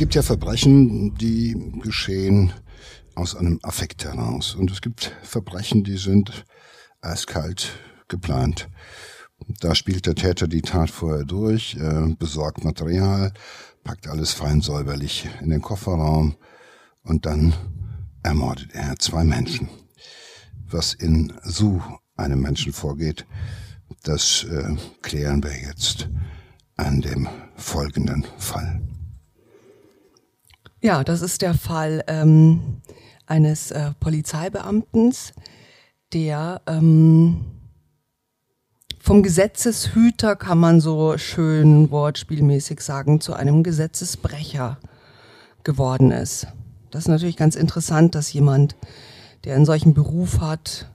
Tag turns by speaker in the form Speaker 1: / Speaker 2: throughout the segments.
Speaker 1: gibt ja Verbrechen, die geschehen aus einem Affekt heraus. Und es gibt Verbrechen, die sind eiskalt geplant. Da spielt der Täter die Tat vorher durch, äh, besorgt Material, packt alles fein säuberlich in den Kofferraum und dann ermordet er zwei Menschen. Was in so einem Menschen vorgeht, das äh, klären wir jetzt an dem folgenden Fall.
Speaker 2: Ja, das ist der Fall ähm, eines äh, Polizeibeamten, der ähm, vom Gesetzeshüter, kann man so schön wortspielmäßig sagen, zu einem Gesetzesbrecher geworden ist. Das ist natürlich ganz interessant, dass jemand, der einen solchen Beruf hat,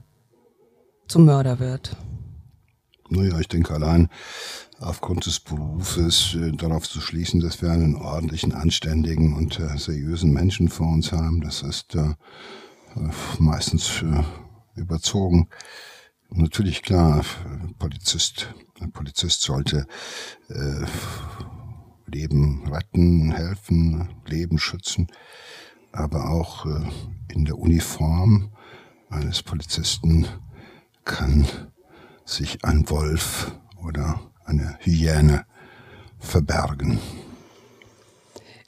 Speaker 2: zum Mörder wird.
Speaker 1: Naja, ich denke allein aufgrund des Berufes äh, darauf zu schließen, dass wir einen ordentlichen, anständigen und äh, seriösen Menschen vor uns haben, das ist äh, meistens äh, überzogen. Natürlich klar, Polizist, ein Polizist sollte äh, Leben retten, helfen, Leben schützen, aber auch äh, in der Uniform eines Polizisten kann sich ein Wolf oder eine Hyäne verbergen.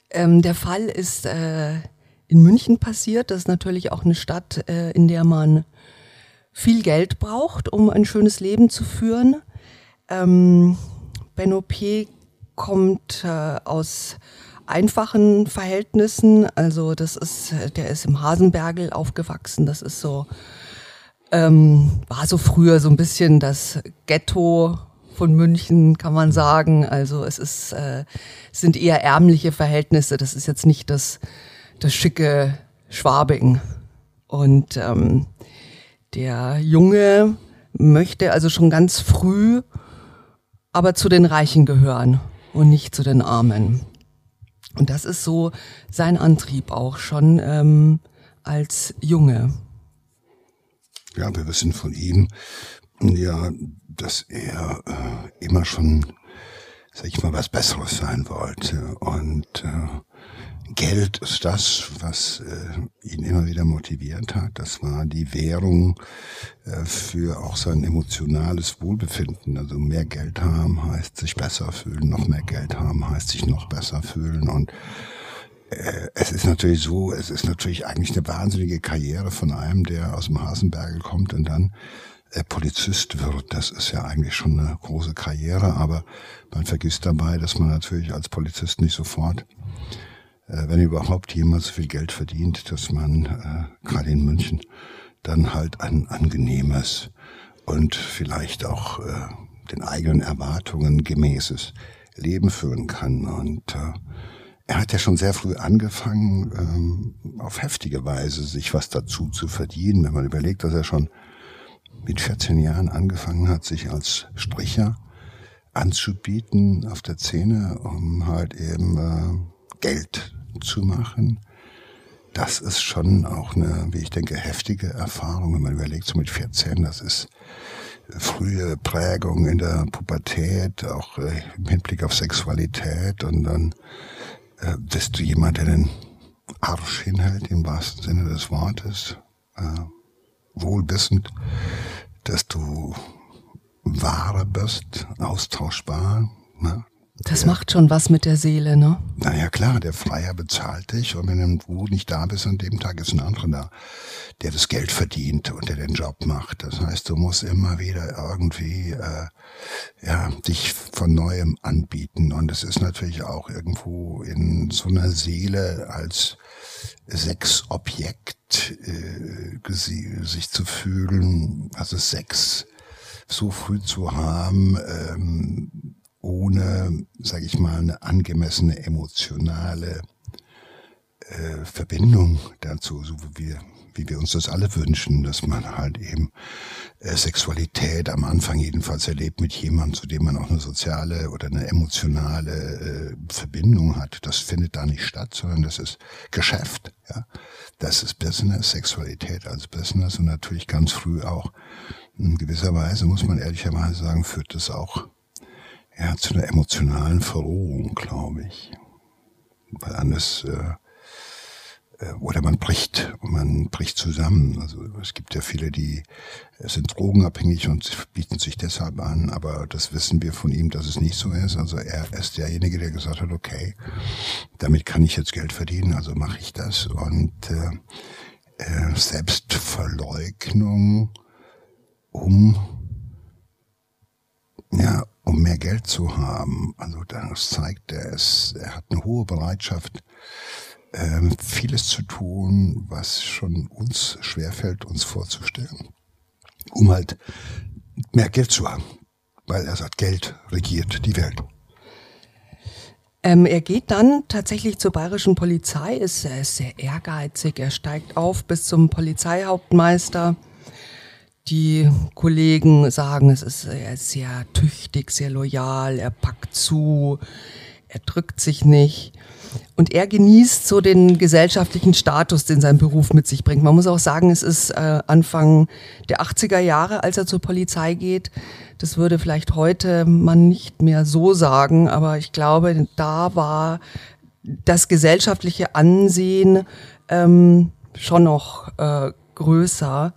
Speaker 2: Ähm, der Fall ist äh, in München passiert. Das ist natürlich auch eine Stadt, äh, in der man viel Geld braucht, um ein schönes Leben zu führen. Ähm, Benno P. kommt äh, aus einfachen Verhältnissen. Also das ist, der ist im Hasenbergel aufgewachsen. Das ist so, ähm, war so früher so ein bisschen das Ghetto von München, kann man sagen. Also es ist, äh, sind eher ärmliche Verhältnisse. Das ist jetzt nicht das, das schicke Schwabing. Und ähm, der Junge möchte also schon ganz früh aber zu den Reichen gehören und nicht zu den Armen. Und das ist so sein Antrieb auch schon ähm, als Junge.
Speaker 1: Ja, wir wissen von ihm, ja, dass er äh, immer schon, sag ich mal, was Besseres sein wollte. Und äh, Geld ist das, was äh, ihn immer wieder motiviert hat. Das war die Währung äh, für auch sein emotionales Wohlbefinden. Also mehr Geld haben heißt sich besser fühlen, noch mehr Geld haben heißt sich noch besser fühlen. Und es ist natürlich so, es ist natürlich eigentlich eine wahnsinnige Karriere von einem, der aus dem Hasenbergel kommt und dann äh, Polizist wird. Das ist ja eigentlich schon eine große Karriere, aber man vergisst dabei, dass man natürlich als Polizist nicht sofort äh, wenn überhaupt jemand so viel Geld verdient, dass man äh, gerade in München dann halt ein angenehmes und vielleicht auch äh, den eigenen Erwartungen gemäßes Leben führen kann. Und äh, er hat ja schon sehr früh angefangen, ähm, auf heftige Weise sich was dazu zu verdienen. Wenn man überlegt, dass er schon mit 14 Jahren angefangen hat, sich als Stricher anzubieten auf der Szene, um halt eben äh, Geld zu machen, das ist schon auch eine, wie ich denke, heftige Erfahrung, wenn man überlegt, so mit 14, das ist frühe Prägung in der Pubertät, auch äh, im Hinblick auf Sexualität. Und dann äh, bist du jemand, der den Arsch hinhält, im wahrsten Sinne des Wortes, äh, wohlwissend, dass du wahre bist, austauschbar, ne?
Speaker 2: Das macht schon was mit der Seele, ne?
Speaker 1: Naja, klar, der Freier bezahlt dich und wenn du nicht da bist an dem Tag, ist ein anderer da, der das Geld verdient und der den Job macht. Das heißt, du musst immer wieder irgendwie äh, ja, dich von neuem anbieten. Und es ist natürlich auch irgendwo in so einer Seele als Sexobjekt äh, sich zu fühlen, also Sex so früh zu haben, ähm, ohne, sage ich mal, eine angemessene emotionale äh, Verbindung dazu, so wie wir, wie wir uns das alle wünschen, dass man halt eben äh, Sexualität am Anfang jedenfalls erlebt mit jemandem, zu dem man auch eine soziale oder eine emotionale äh, Verbindung hat. Das findet da nicht statt, sondern das ist Geschäft. Ja, das ist Business, Sexualität als Business und natürlich ganz früh auch in gewisser Weise muss man ehrlicherweise sagen, führt das auch ja, zu einer emotionalen Verrohung, glaube ich. weil anders äh, äh, oder man bricht, man bricht zusammen. Also es gibt ja viele, die sind drogenabhängig und bieten sich deshalb an, aber das wissen wir von ihm, dass es nicht so ist. Also er ist derjenige, der gesagt hat, okay, damit kann ich jetzt Geld verdienen, also mache ich das. Und äh, äh, Selbstverleugnung, um ja, um mehr Geld zu haben. Also das zeigt, er ist, er hat eine hohe Bereitschaft, ähm, vieles zu tun, was schon uns schwerfällt, uns vorzustellen, um halt mehr Geld zu haben. Weil er sagt, Geld regiert die Welt.
Speaker 2: Ähm, er geht dann tatsächlich zur bayerischen Polizei, ist, ist sehr ehrgeizig, er steigt auf bis zum Polizeihauptmeister. Die Kollegen sagen, es ist, er ist sehr tüchtig, sehr loyal, er packt zu, er drückt sich nicht. Und er genießt so den gesellschaftlichen Status, den sein Beruf mit sich bringt. Man muss auch sagen, es ist äh, Anfang der 80er Jahre, als er zur Polizei geht. Das würde vielleicht heute man nicht mehr so sagen, aber ich glaube, da war das gesellschaftliche Ansehen ähm, schon noch äh, größer.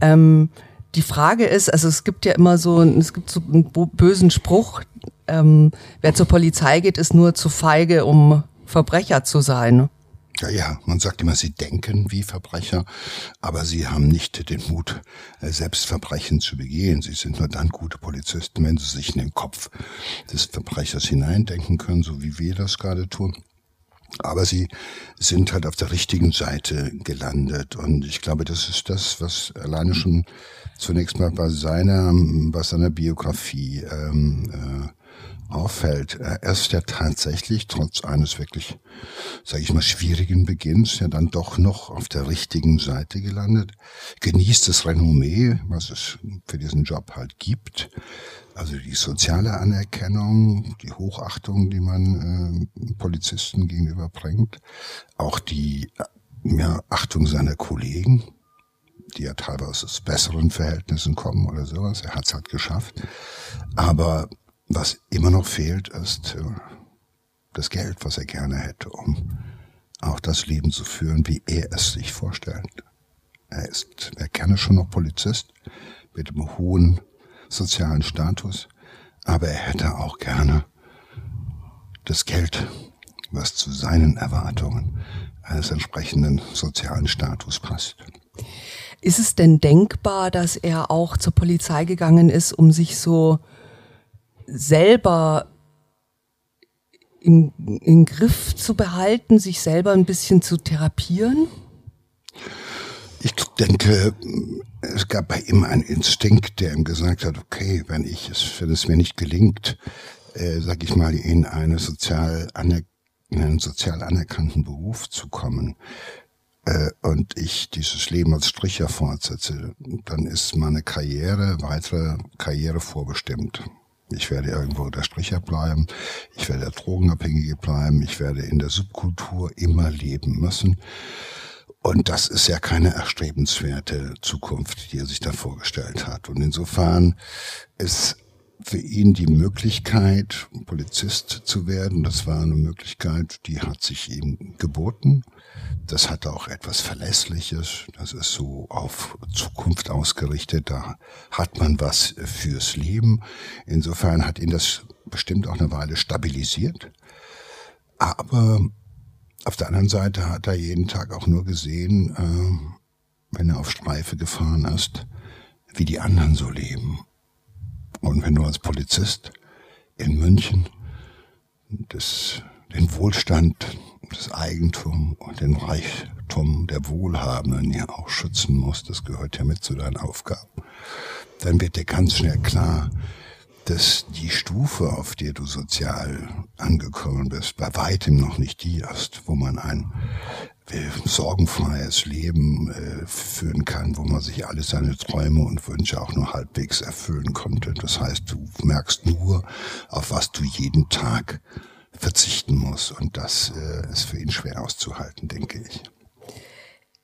Speaker 2: Ähm, die Frage ist, also es gibt ja immer so, es gibt so einen bösen Spruch, ähm, wer zur Polizei geht, ist nur zu feige, um Verbrecher zu sein.
Speaker 1: Ja, ja, man sagt immer, sie denken wie Verbrecher, aber sie haben nicht den Mut, äh, selbst Verbrechen zu begehen. Sie sind nur dann gute Polizisten, wenn sie sich in den Kopf des Verbrechers hineindenken können, so wie wir das gerade tun. Aber sie sind halt auf der richtigen Seite gelandet. Und ich glaube, das ist das, was alleine schon zunächst mal bei seiner, bei seiner Biografie ähm, äh, auffällt. Er ist ja tatsächlich, trotz eines wirklich, sage ich mal, schwierigen Beginns, ja dann doch noch auf der richtigen Seite gelandet, genießt das Renommee, was es für diesen Job halt gibt. Also die soziale Anerkennung, die Hochachtung, die man äh, Polizisten gegenüber bringt, auch die ja, Achtung seiner Kollegen, die ja teilweise aus besseren Verhältnissen kommen oder sowas. Er hat es halt geschafft. Aber was immer noch fehlt, ist äh, das Geld, was er gerne hätte, um auch das Leben zu führen, wie er es sich vorstellt. Er ist, er gerne schon noch Polizist mit einem hohen sozialen Status, aber er hätte auch gerne das Geld, was zu seinen Erwartungen eines entsprechenden sozialen Status passt.
Speaker 2: Ist es denn denkbar, dass er auch zur Polizei gegangen ist, um sich so selber im, im Griff zu behalten, sich selber ein bisschen zu therapieren?
Speaker 1: Ich denke, es gab bei ihm einen Instinkt, der ihm gesagt hat, okay, wenn ich es, wenn es mir nicht gelingt, äh, sag ich mal, in eine sozial in einen sozial anerkannten Beruf zu kommen, äh, und ich dieses Leben als Stricher fortsetze, dann ist meine Karriere, weitere Karriere vorbestimmt. Ich werde irgendwo der Stricher bleiben, ich werde der Drogenabhängige bleiben, ich werde in der Subkultur immer leben müssen. Und das ist ja keine erstrebenswerte Zukunft, die er sich da vorgestellt hat. Und insofern ist für ihn die Möglichkeit, Polizist zu werden, das war eine Möglichkeit, die hat sich ihm geboten. Das hat auch etwas Verlässliches. Das ist so auf Zukunft ausgerichtet. Da hat man was fürs Leben. Insofern hat ihn das bestimmt auch eine Weile stabilisiert. Aber auf der anderen Seite hat er jeden Tag auch nur gesehen, äh, wenn er auf Streife gefahren ist, wie die anderen so leben. Und wenn du als Polizist in München das, den Wohlstand, das Eigentum und den Reichtum der Wohlhabenden ja auch schützen musst, das gehört ja mit zu deinen Aufgaben, dann wird dir ganz schnell klar, dass die Stufe, auf der du sozial angekommen bist, bei weitem noch nicht die ist, wo man ein sorgenfreies Leben äh, führen kann, wo man sich alle seine Träume und Wünsche auch nur halbwegs erfüllen konnte. Das heißt, du merkst nur, auf was du jeden Tag verzichten musst. Und das äh, ist für ihn schwer auszuhalten, denke ich.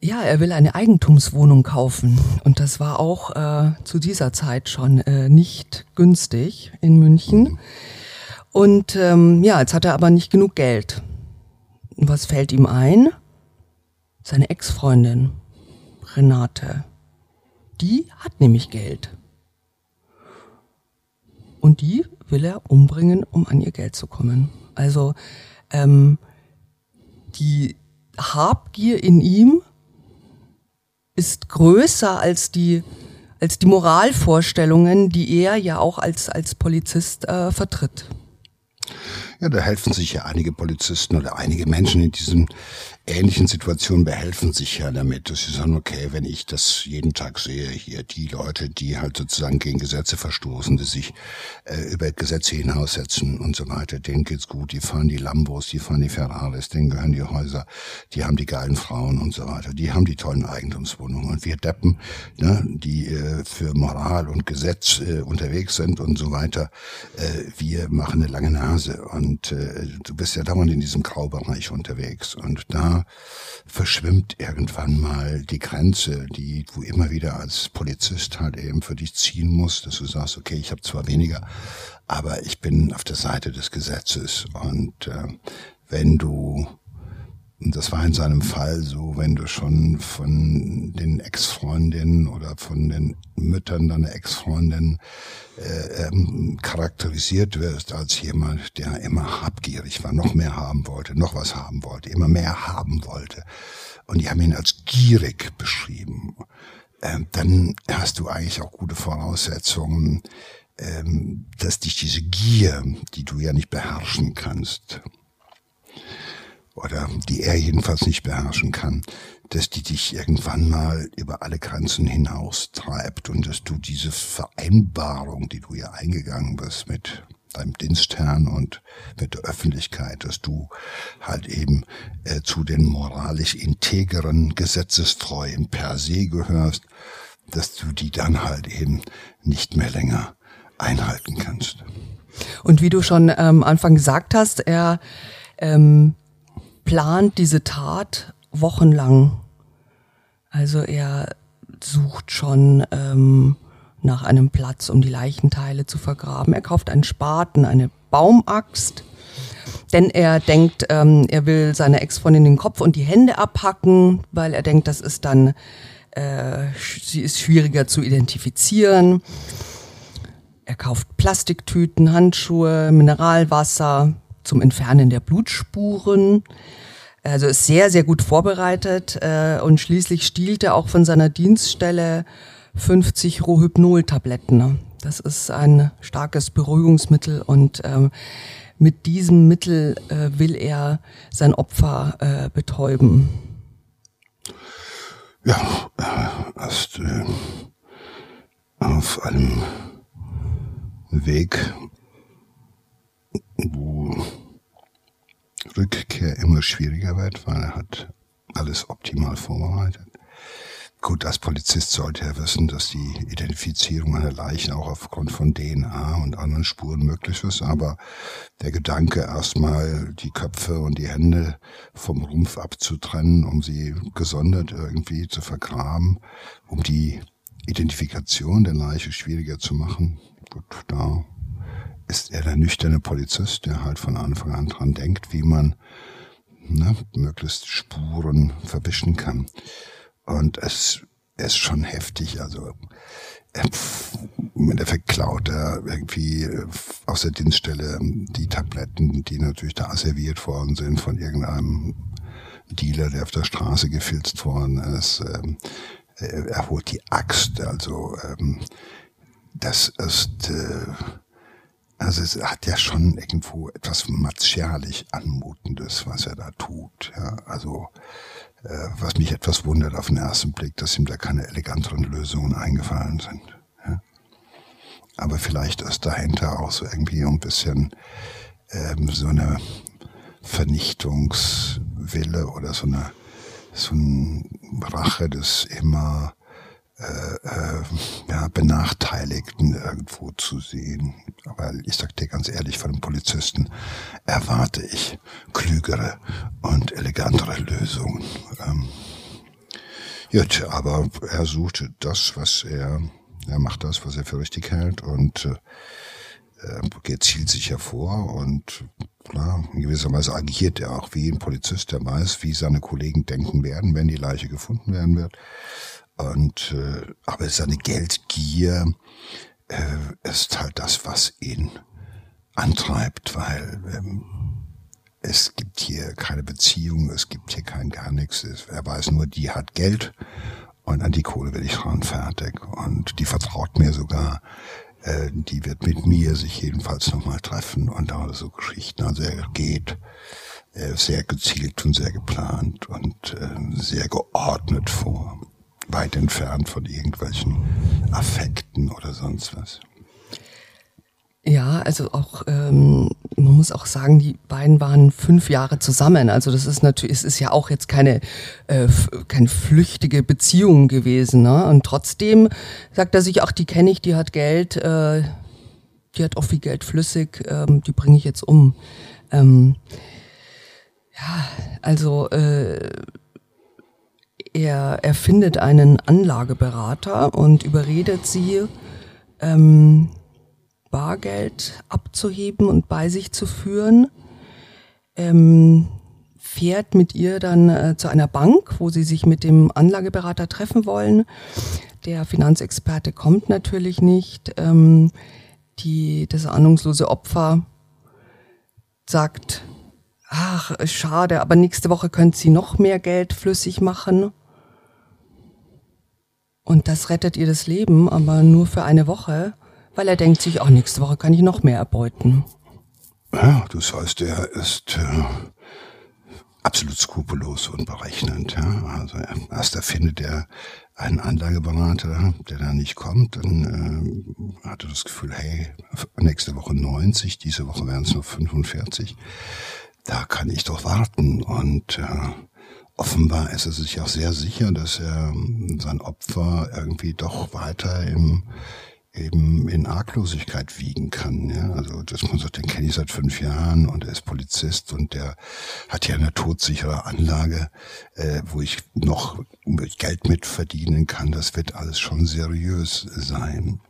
Speaker 2: Ja, er will eine Eigentumswohnung kaufen. Und das war auch äh, zu dieser Zeit schon äh, nicht günstig in München. Und ähm, ja, jetzt hat er aber nicht genug Geld. was fällt ihm ein? Seine Ex-Freundin, Renate. Die hat nämlich Geld. Und die will er umbringen, um an ihr Geld zu kommen. Also ähm, die Habgier in ihm ist größer als die als die Moralvorstellungen, die er ja auch als als Polizist äh, vertritt.
Speaker 1: Ja, da helfen sich ja einige Polizisten oder einige Menschen in diesen ähnlichen Situationen behelfen sich ja damit, dass sie sagen, okay, wenn ich das jeden Tag sehe, hier die Leute, die halt sozusagen gegen Gesetze verstoßen, die sich äh, über Gesetze hinaussetzen und so weiter, denen geht's gut, die fahren die Lambos, die fahren die Ferraris, denen gehören die Häuser, die haben die geilen Frauen und so weiter, die haben die tollen Eigentumswohnungen. Und wir Deppen, ne, die äh, für Moral und Gesetz äh, unterwegs sind und so weiter, äh, wir machen eine lange Nase. Und äh, du bist ja dauernd in diesem Graubereich unterwegs. Und da verschwimmt irgendwann mal die Grenze, die du immer wieder als Polizist halt eben für dich ziehen musst, dass du sagst, okay, ich habe zwar weniger, aber ich bin auf der Seite des Gesetzes. Und äh, wenn du das war in seinem Fall so, wenn du schon von den Ex-Freundinnen oder von den Müttern deiner Ex-Freundin äh, ähm, charakterisiert wirst als jemand, der immer habgierig war, noch mehr haben wollte, noch was haben wollte, immer mehr haben wollte. Und die haben ihn als gierig beschrieben. Ähm, dann hast du eigentlich auch gute Voraussetzungen, ähm, dass dich diese Gier, die du ja nicht beherrschen kannst, oder die er jedenfalls nicht beherrschen kann, dass die dich irgendwann mal über alle Grenzen hinaus treibt und dass du diese Vereinbarung, die du ja eingegangen bist mit deinem Dienstherrn und mit der Öffentlichkeit, dass du halt eben äh, zu den moralisch integeren, gesetzestreuen per se gehörst, dass du die dann halt eben nicht mehr länger einhalten kannst.
Speaker 2: Und wie du schon am ähm, Anfang gesagt hast, er ähm, plant diese Tat wochenlang. Also er sucht schon ähm, nach einem Platz, um die Leichenteile zu vergraben. Er kauft einen Spaten, eine Baumaxt, denn er denkt, ähm, er will seiner Ex-Freundin den Kopf und die Hände abhacken, weil er denkt, das ist dann, äh, sie ist schwieriger zu identifizieren. Er kauft Plastiktüten, Handschuhe, Mineralwasser, zum Entfernen der Blutspuren. Also ist sehr, sehr gut vorbereitet äh, und schließlich stiehlt er auch von seiner Dienststelle 50 Rohypnol-Tabletten. Das ist ein starkes Beruhigungsmittel und ähm, mit diesem Mittel äh, will er sein Opfer äh, betäuben.
Speaker 1: Ja, hast äh, auf einem Weg Rückkehr immer schwieriger wird, weil er hat alles optimal vorbereitet. Gut, als Polizist sollte er wissen, dass die Identifizierung einer Leiche auch aufgrund von DNA und anderen Spuren möglich ist, aber der Gedanke, erstmal die Köpfe und die Hände vom Rumpf abzutrennen, um sie gesondert irgendwie zu vergraben, um die Identifikation der Leiche schwieriger zu machen, gut, da ist er der nüchterne Polizist, der halt von Anfang an dran denkt, wie man ne, möglichst Spuren verwischen kann. Und es ist schon heftig. Also im Endeffekt klaut er irgendwie äh, aus der Dienststelle die Tabletten, die natürlich da serviert worden sind von irgendeinem Dealer, der auf der Straße gefilzt worden ist. Ähm, er holt die Axt, also ähm, das ist äh, also es hat ja schon irgendwo etwas martialisch Anmutendes, was er da tut. Ja, also äh, was mich etwas wundert auf den ersten Blick, dass ihm da keine eleganteren Lösungen eingefallen sind. Ja. Aber vielleicht ist dahinter auch so irgendwie ein bisschen ähm, so eine Vernichtungswille oder so eine so ein Rache des immer äh, ja, Benachteiligten irgendwo zu sehen. Aber ich sag dir ganz ehrlich, von einem Polizisten erwarte ich klügere und elegantere Lösungen. Ähm, gut, aber er sucht das, was er, er macht das, was er für richtig hält und äh, äh, zielt sich hervor und klar, in gewisser Weise agiert er auch wie ein Polizist, der weiß, wie seine Kollegen denken werden, wenn die Leiche gefunden werden wird. Und äh, aber seine Geldgier äh, ist halt das, was ihn antreibt, weil ähm, es gibt hier keine Beziehung, es gibt hier kein gar nichts. Er weiß nur, die hat Geld und an die Kohle will ich ran fertig. Und die vertraut mir sogar. Äh, die wird mit mir sich jedenfalls nochmal treffen und da so Geschichten. Also er geht äh, sehr gezielt und sehr geplant und äh, sehr geordnet vor. Weit entfernt von irgendwelchen Affekten oder sonst was.
Speaker 2: Ja, also auch, ähm, man muss auch sagen, die beiden waren fünf Jahre zusammen. Also das ist natürlich, es ist ja auch jetzt keine, äh, keine flüchtige Beziehung gewesen. Ne? Und trotzdem sagt er sich, ach, die kenne ich, die hat Geld, äh, die hat auch viel Geld flüssig, ähm, die bringe ich jetzt um. Ähm, ja, also äh, er, er findet einen Anlageberater und überredet sie, ähm, Bargeld abzuheben und bei sich zu führen, ähm, fährt mit ihr dann äh, zu einer Bank, wo sie sich mit dem Anlageberater treffen wollen. Der Finanzexperte kommt natürlich nicht. Ähm, die, das ahnungslose Opfer sagt, ach, schade, aber nächste Woche könnte sie noch mehr Geld flüssig machen. Und das rettet ihr das Leben, aber nur für eine Woche weil er denkt sich, auch nächste Woche kann ich noch mehr erbeuten.
Speaker 1: Ja, das heißt, er ist äh, absolut skrupellos und berechnend. Ja? Also erst erfindet er einen Anlageberater, der da nicht kommt, dann äh, hat er das Gefühl, hey, nächste Woche 90, diese Woche wären es nur 45. Da kann ich doch warten. Und äh, offenbar ist er sich auch sehr sicher, dass er sein Opfer irgendwie doch weiter im eben in Arglosigkeit wiegen kann. Ja? Also dass man sagt, den kenne ich seit fünf Jahren und er ist Polizist und der hat ja eine todsichere Anlage, äh, wo ich noch Geld mit verdienen kann. Das wird alles schon seriös sein.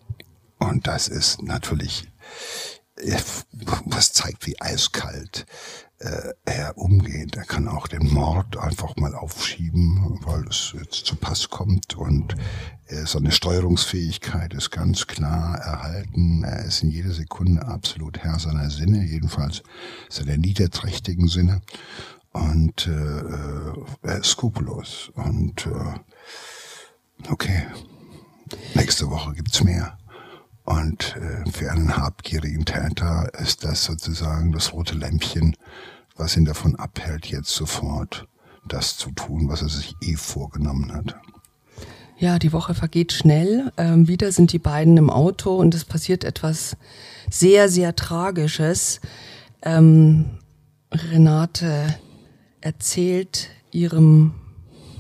Speaker 1: Und das ist natürlich, äh, was zeigt, wie eiskalt äh, er umgeht. Er kann auch den Mord einfach mal aufschieben, weil es jetzt zu Pass kommt und äh, seine Steuerungsfähigkeit ist ganz klar erhalten. Er ist in jeder Sekunde absolut Herr seiner Sinne, jedenfalls seiner niederträchtigen Sinne. Und äh, äh er ist skrupellos. Und äh, okay, nächste Woche gibt's mehr. Und äh, für einen habgierigen Täter ist das sozusagen das rote Lämpchen, was ihn davon abhält, jetzt sofort das zu tun, was er sich eh vorgenommen hat.
Speaker 2: Ja, die Woche vergeht schnell. Ähm, wieder sind die beiden im Auto und es passiert etwas sehr, sehr Tragisches. Ähm, Renate erzählt ihrem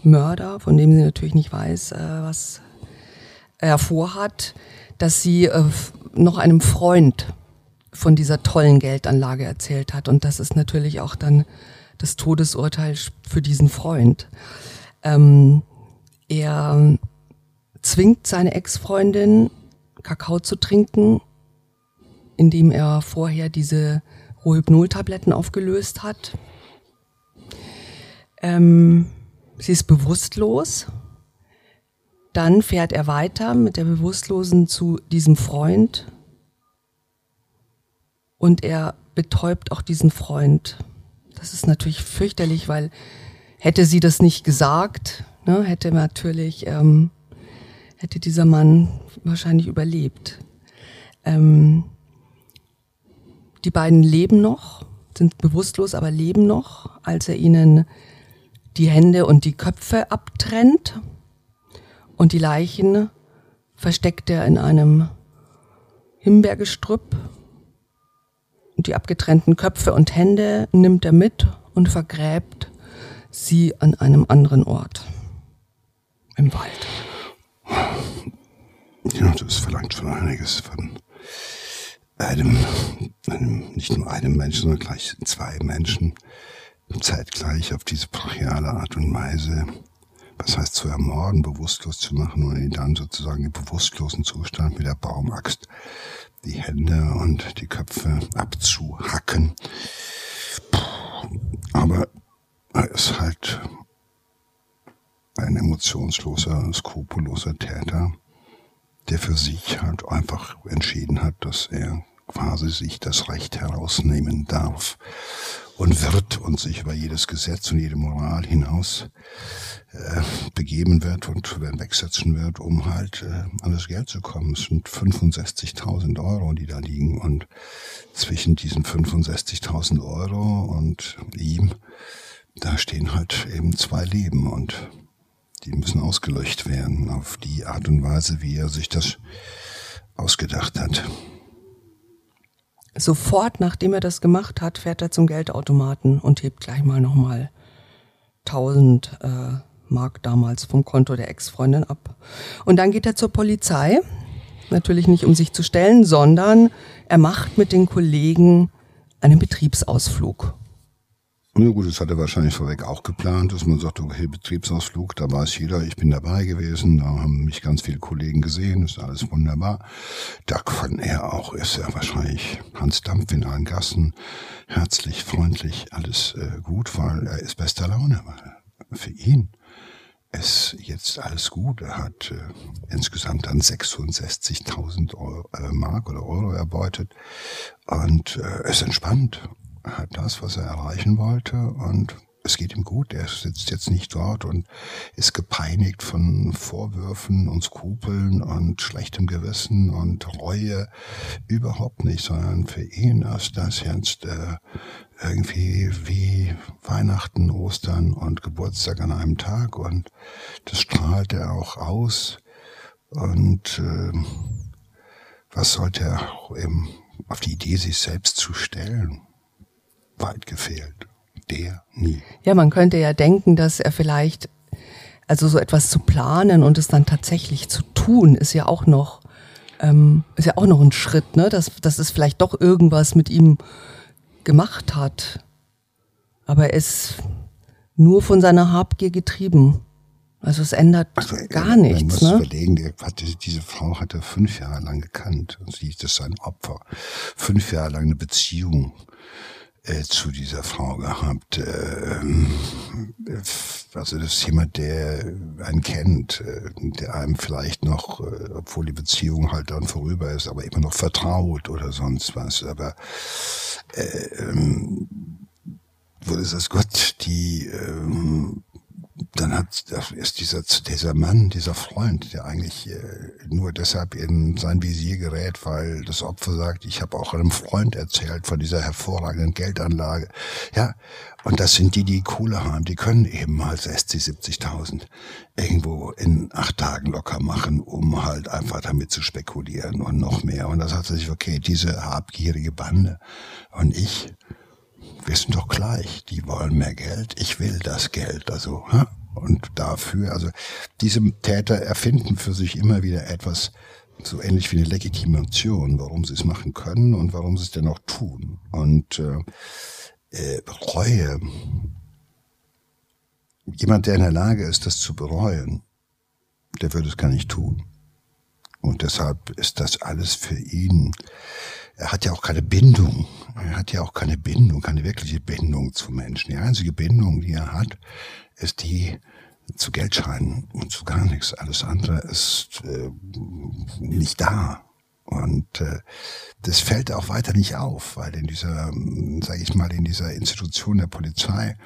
Speaker 2: Mörder, von dem sie natürlich nicht weiß, äh, was er vorhat, dass sie äh, noch einem Freund von dieser tollen Geldanlage erzählt hat. Und das ist natürlich auch dann das Todesurteil für diesen Freund. Ähm, er zwingt seine Ex-Freundin, Kakao zu trinken, indem er vorher diese Rohypnol-Tabletten aufgelöst hat. Ähm, sie ist bewusstlos dann fährt er weiter mit der Bewusstlosen zu diesem Freund und er betäubt auch diesen Freund. Das ist natürlich fürchterlich, weil hätte sie das nicht gesagt, ne, hätte natürlich ähm, hätte dieser Mann wahrscheinlich überlebt. Ähm, die beiden leben noch, sind bewusstlos, aber leben noch, als er ihnen die Hände und die Köpfe abtrennt und die Leichen versteckt er in einem Himbeergestrüpp. Und die abgetrennten Köpfe und Hände nimmt er mit und vergräbt sie an einem anderen Ort. Im Wald.
Speaker 1: Ja, das verlangt schon einiges von einem, einem, nicht nur einem Menschen, sondern gleich zwei Menschen zeitgleich auf diese brachiale Art und Weise was heißt zu ermorden, bewusstlos zu machen und ihn dann sozusagen im bewusstlosen Zustand mit der Baumaxt die Hände und die Köpfe abzuhacken. Aber er ist halt ein emotionsloser, skrupelloser Täter, der für sich halt einfach entschieden hat, dass er quasi sich das Recht herausnehmen darf und wird und sich über jedes Gesetz und jede Moral hinaus äh, begeben wird und wegsetzen wird, um halt äh, an das Geld zu kommen. Es sind 65.000 Euro, die da liegen und zwischen diesen 65.000 Euro und ihm, da stehen halt eben zwei Leben und die müssen ausgelöscht werden auf die Art und Weise, wie er sich das ausgedacht hat.
Speaker 2: Sofort, nachdem er das gemacht hat, fährt er zum Geldautomaten und hebt gleich mal nochmal 1000 äh, Mark damals vom Konto der Ex-Freundin ab. Und dann geht er zur Polizei. Natürlich nicht, um sich zu stellen, sondern er macht mit den Kollegen einen Betriebsausflug.
Speaker 1: Na gut, das hat er wahrscheinlich vorweg auch geplant, dass man sagt, okay, Betriebsausflug, da weiß jeder, ich bin dabei gewesen, da haben mich ganz viele Kollegen gesehen, ist alles wunderbar. Da kann er auch, ist er wahrscheinlich Hans Dampf in allen Gassen, herzlich, freundlich, alles äh, gut, weil er ist bester Laune. Weil für ihn ist jetzt alles gut. Er hat äh, insgesamt dann 66.000 äh, Mark oder Euro erbeutet und äh, ist entspannt hat das, was er erreichen wollte und es geht ihm gut. Er sitzt jetzt nicht dort und ist gepeinigt von Vorwürfen und Skrupeln und schlechtem Gewissen und Reue. Überhaupt nicht, sondern für ihn ist das jetzt äh, irgendwie wie Weihnachten, Ostern und Geburtstag an einem Tag und das strahlt er auch aus. Und äh, was sollte er auch eben auf die Idee, sich selbst zu stellen? Weit gefehlt. Der nie.
Speaker 2: Ja, man könnte ja denken, dass er vielleicht, also so etwas zu planen und es dann tatsächlich zu tun, ist ja auch noch, ähm, ist ja auch noch ein Schritt, ne? Dass, dass es vielleicht doch irgendwas mit ihm gemacht hat. Aber er ist nur von seiner Habgier getrieben. Also es ändert also, gar nichts. Man muss
Speaker 1: ne? überlegen, der hatte, diese Frau hat er fünf Jahre lang gekannt und sie ist sein Opfer. Fünf Jahre lang eine Beziehung äh, zu dieser Frau gehabt. Äh, also das ist jemand, der einen kennt, äh, der einem vielleicht noch, äh, obwohl die Beziehung halt dann vorüber ist, aber immer noch vertraut oder sonst was. Aber äh, ähm, wo ist das Gott, die ähm, dann hat ist dieser dieser Mann, dieser Freund, der eigentlich äh, nur deshalb in sein Visier gerät, weil das Opfer sagt, ich habe auch einem Freund erzählt von dieser hervorragenden Geldanlage. Ja, und das sind die, die Kohle haben, die können eben mal 60, 70.000 irgendwo in acht Tagen locker machen, um halt einfach damit zu spekulieren und noch mehr. Und das hat sich, okay, diese habgierige Bande und ich, wir sind doch gleich. Die wollen mehr Geld, ich will das Geld. Also, und dafür, also diese Täter erfinden für sich immer wieder etwas so ähnlich wie eine Legitimation, warum sie es machen können und warum sie es dennoch tun. Und äh, äh, Reue, jemand, der in der Lage ist, das zu bereuen, der würde es gar nicht tun. Und deshalb ist das alles für ihn er hat ja auch keine Bindung. Er hat ja auch keine Bindung, keine wirkliche Bindung zu Menschen. Die einzige Bindung, die er hat, ist die zu Geldscheinen und zu gar nichts. Alles andere ist äh, nicht da. Und äh, das fällt auch weiter nicht auf, weil in dieser, sage ich mal, in dieser Institution der Polizei,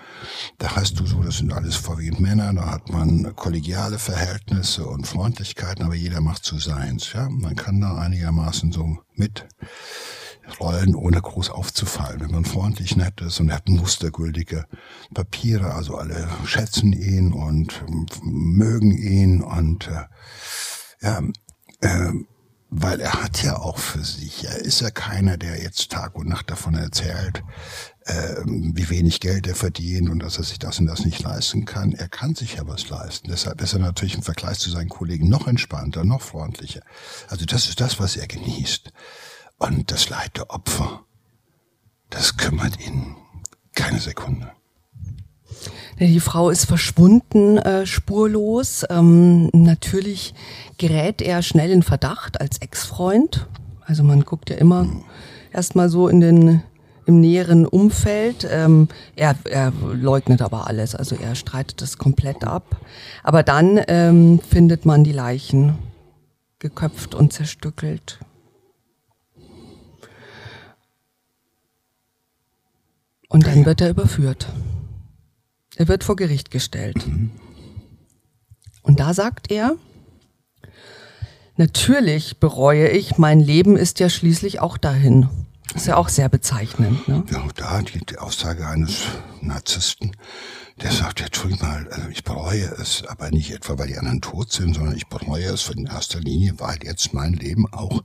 Speaker 1: da hast du so, das sind alles vorwiegend Männer, da hat man kollegiale Verhältnisse und Freundlichkeiten, aber jeder macht so seins. Ja, man kann da einigermaßen so mit rollen, ohne groß aufzufallen. Wenn man freundlich nett ist und er hat mustergültige Papiere, also alle schätzen ihn und mögen ihn und äh, ja, äh, weil er hat ja auch für sich, er ist ja keiner, der jetzt Tag und Nacht davon erzählt, äh, wie wenig Geld er verdient und dass er sich das und das nicht leisten kann. Er kann sich ja was leisten. Deshalb ist er natürlich im Vergleich zu seinen Kollegen noch entspannter, noch freundlicher. Also das ist das, was er genießt. Und das Leid der Opfer, das kümmert ihn keine Sekunde.
Speaker 2: Die Frau ist verschwunden, äh, spurlos. Ähm, natürlich gerät er schnell in Verdacht als Ex-Freund. Also man guckt ja immer erstmal so in den im näheren Umfeld. Ähm, er, er leugnet aber alles, also er streitet das komplett ab. Aber dann ähm, findet man die Leichen geköpft und zerstückelt. Und dann wird er überführt. Er wird vor Gericht gestellt. Und da sagt er, natürlich bereue ich, mein Leben ist ja schließlich auch dahin. Ist ja auch sehr bezeichnend. Ne?
Speaker 1: Ja, da die, die Aussage eines Narzissten, der sagt, ja, Entschuldigung mal, also ich bereue es, aber nicht etwa, weil die anderen tot sind, sondern ich bereue es in erster Linie, weil jetzt mein Leben auch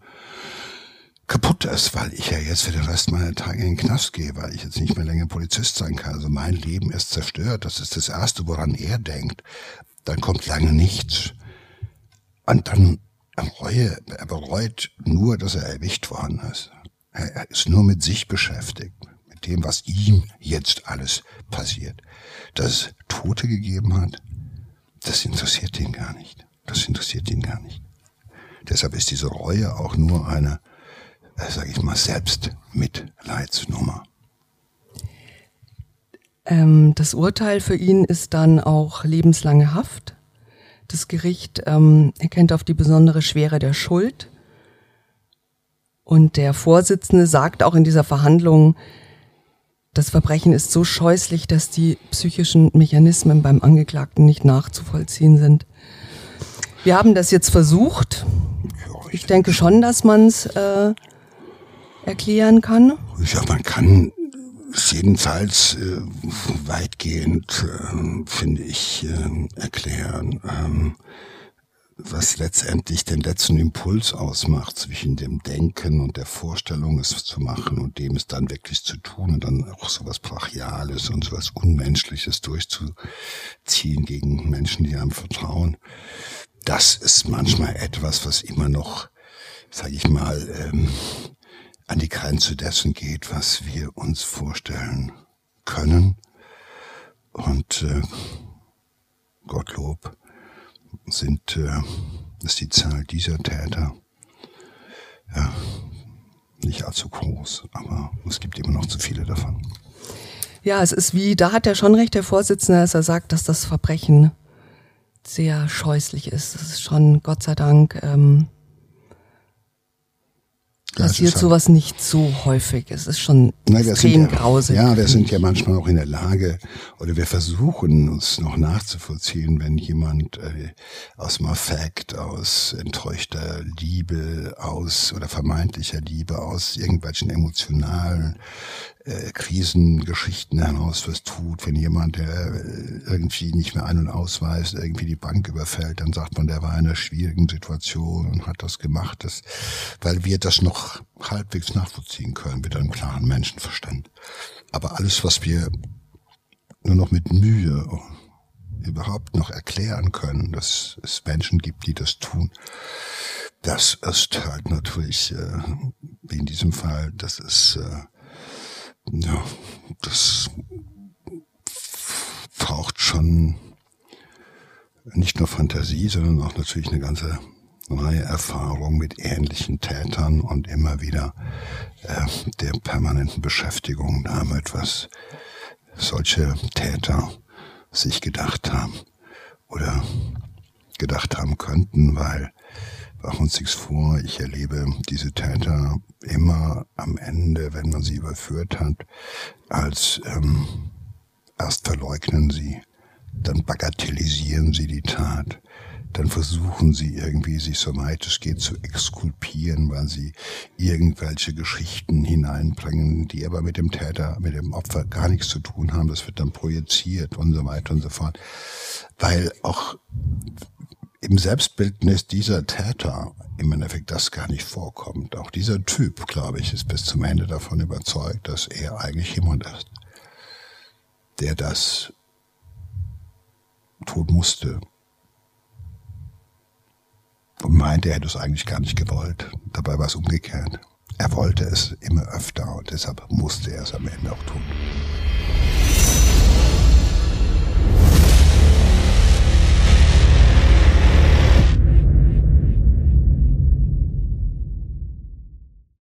Speaker 1: kaputt ist, weil ich ja jetzt für den Rest meiner Tage in den Knast gehe, weil ich jetzt nicht mehr länger Polizist sein kann. Also mein Leben ist zerstört. Das ist das Erste, woran er denkt. Dann kommt lange nichts. Und dann bereue, er bereut nur, dass er erwischt worden ist. Er ist nur mit sich beschäftigt, mit dem, was ihm jetzt alles passiert. Dass es Tote gegeben hat, das interessiert ihn gar nicht. Das interessiert ihn gar nicht. Deshalb ist diese Reue auch nur eine sage ich mal, Selbstmitleidsnummer.
Speaker 2: Ähm, das Urteil für ihn ist dann auch lebenslange Haft. Das Gericht ähm, erkennt auf die besondere Schwere der Schuld. Und der Vorsitzende sagt auch in dieser Verhandlung, das Verbrechen ist so scheußlich, dass die psychischen Mechanismen beim Angeklagten nicht nachzuvollziehen sind. Wir haben das jetzt versucht. Ich denke schon, dass man es äh, erklären kann?
Speaker 1: Ja, man kann es jedenfalls äh, weitgehend, äh, finde ich, äh, erklären. Ähm, was letztendlich den letzten Impuls ausmacht zwischen dem Denken und der Vorstellung, es zu machen und dem es dann wirklich zu tun und dann auch so was Brachiales und so was Unmenschliches durchzuziehen gegen Menschen, die einem vertrauen. Das ist manchmal etwas, was immer noch, sage ich mal, ähm, an die Grenze dessen geht, was wir uns vorstellen können. Und äh, Gottlob sind, äh, ist die Zahl dieser Täter ja, nicht allzu groß, aber es gibt immer noch zu viele davon.
Speaker 2: Ja, es ist wie, da hat er schon recht, der Vorsitzende, dass er sagt, dass das Verbrechen sehr scheußlich ist. Das ist schon, Gott sei Dank, ähm, passiert halt sowas nicht so häufig. Es ist schon Na, extrem
Speaker 1: ja,
Speaker 2: grausig.
Speaker 1: Ja, wir sind ja manchmal auch in der Lage, oder wir versuchen uns noch nachzuvollziehen, wenn jemand äh, aus dem Affekt, aus enttäuschter Liebe, aus oder vermeintlicher Liebe, aus irgendwelchen emotionalen äh, Krisengeschichten heraus was tut. Wenn jemand, der äh, irgendwie nicht mehr ein- und ausweist, irgendwie die Bank überfällt, dann sagt man, der war in einer schwierigen Situation und hat das gemacht, das, weil wir das noch halbwegs nachvollziehen können mit einem klaren Menschenverstand. Aber alles, was wir nur noch mit Mühe überhaupt noch erklären können, dass es Menschen gibt, die das tun, das ist halt natürlich, äh, wie in diesem Fall, das ist äh, ja, das braucht schon nicht nur Fantasie, sondern auch natürlich eine ganze neue Erfahrung mit ähnlichen Tätern und immer wieder äh, der permanenten Beschäftigung damit, was solche Täter sich gedacht haben oder gedacht haben könnten, weil machen uns nichts vor, ich erlebe diese Täter immer am Ende, wenn man sie überführt hat, als ähm, erst verleugnen sie, dann bagatellisieren sie die Tat, dann versuchen sie irgendwie sich so weit es geht zu exkulpieren, weil sie irgendwelche Geschichten hineinbringen, die aber mit dem Täter, mit dem Opfer gar nichts zu tun haben. Das wird dann projiziert und so weiter und so fort. Weil auch im Selbstbildnis dieser Täter im Endeffekt das gar nicht vorkommt. Auch dieser Typ, glaube ich, ist bis zum Ende davon überzeugt, dass er eigentlich jemand ist, der das tun musste. Und meinte, er hätte es eigentlich gar nicht gewollt. Dabei war es umgekehrt. Er wollte es immer öfter und deshalb musste er es am Ende auch tun.